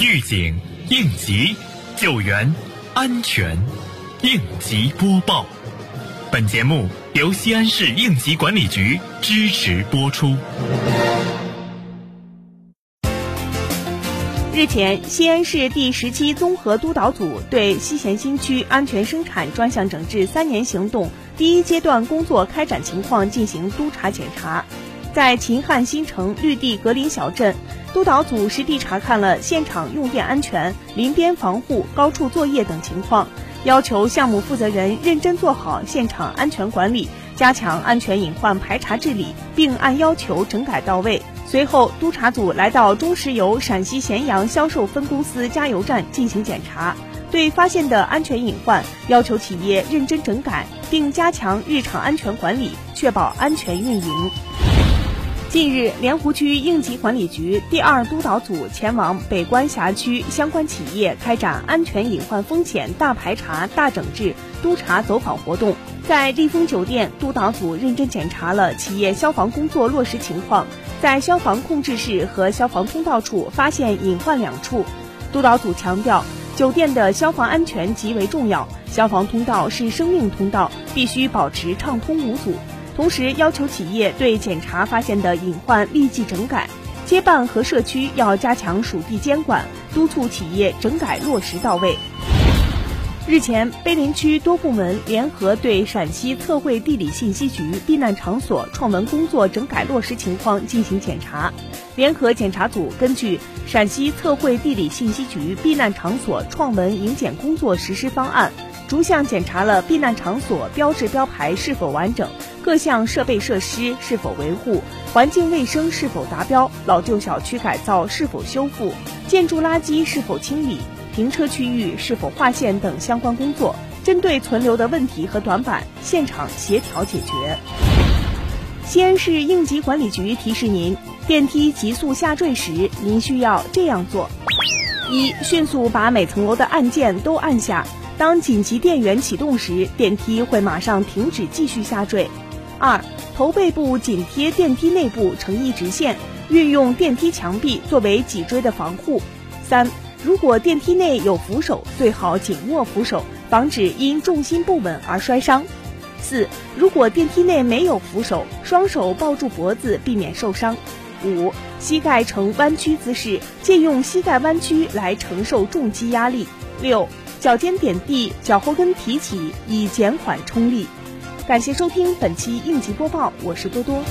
预警、应急、救援、安全，应急播报。本节目由西安市应急管理局支持播出。日前，西安市第十七综合督导组对西咸新区安全生产专项整治三年行动第一阶段工作开展情况进行督查检查。在秦汉新城绿地格林小镇，督导组实地查看了现场用电安全、临边防护、高处作业等情况，要求项目负责人认真做好现场安全管理，加强安全隐患排查治理，并按要求整改到位。随后，督查组来到中石油陕西咸阳销售分公司加油站进行检查，对发现的安全隐患要求企业认真整改，并加强日常安全管理，确保安全运营。近日，莲湖区应急管理局第二督导组前往北关辖区相关企业开展安全隐患风险大排查、大整治督查走访活动。在丽枫酒店，督导组认真检查了企业消防工作落实情况。在消防控制室和消防通道处发现隐患两处，督导组强调，酒店的消防安全极为重要，消防通道是生命通道，必须保持畅通无阻。同时要求企业对检查发现的隐患立即整改，街办和社区要加强属地监管，督促企业整改落实到位。日前，碑林区多部门联合对陕西测绘地理信息局避难场所创文工作整改落实情况进行检查。联合检查组根据陕西测绘地理信息局避难场所创文营检工作实施方案，逐项检查了避难场所标志标牌是否完整，各项设备设施是否维护，环境卫生是否达标，老旧小区改造是否修复，建筑垃圾是否清理。停车区域是否划线等相关工作，针对存留的问题和短板，现场协调解决。西安市应急管理局提示您：电梯急速下坠时，您需要这样做：一、迅速把每层楼的按键都按下，当紧急电源启动时，电梯会马上停止继续下坠；二、头背部紧贴电梯内部成一直线，运用电梯墙壁作为脊椎的防护；三。如果电梯内有扶手，最好紧握扶手，防止因重心不稳而摔伤。四，如果电梯内没有扶手，双手抱住脖子，避免受伤。五，膝盖呈弯曲姿势，借用膝盖弯曲来承受重击压力。六，脚尖点地，脚后跟提起，以减缓冲力。感谢收听本期应急播报，我是多多。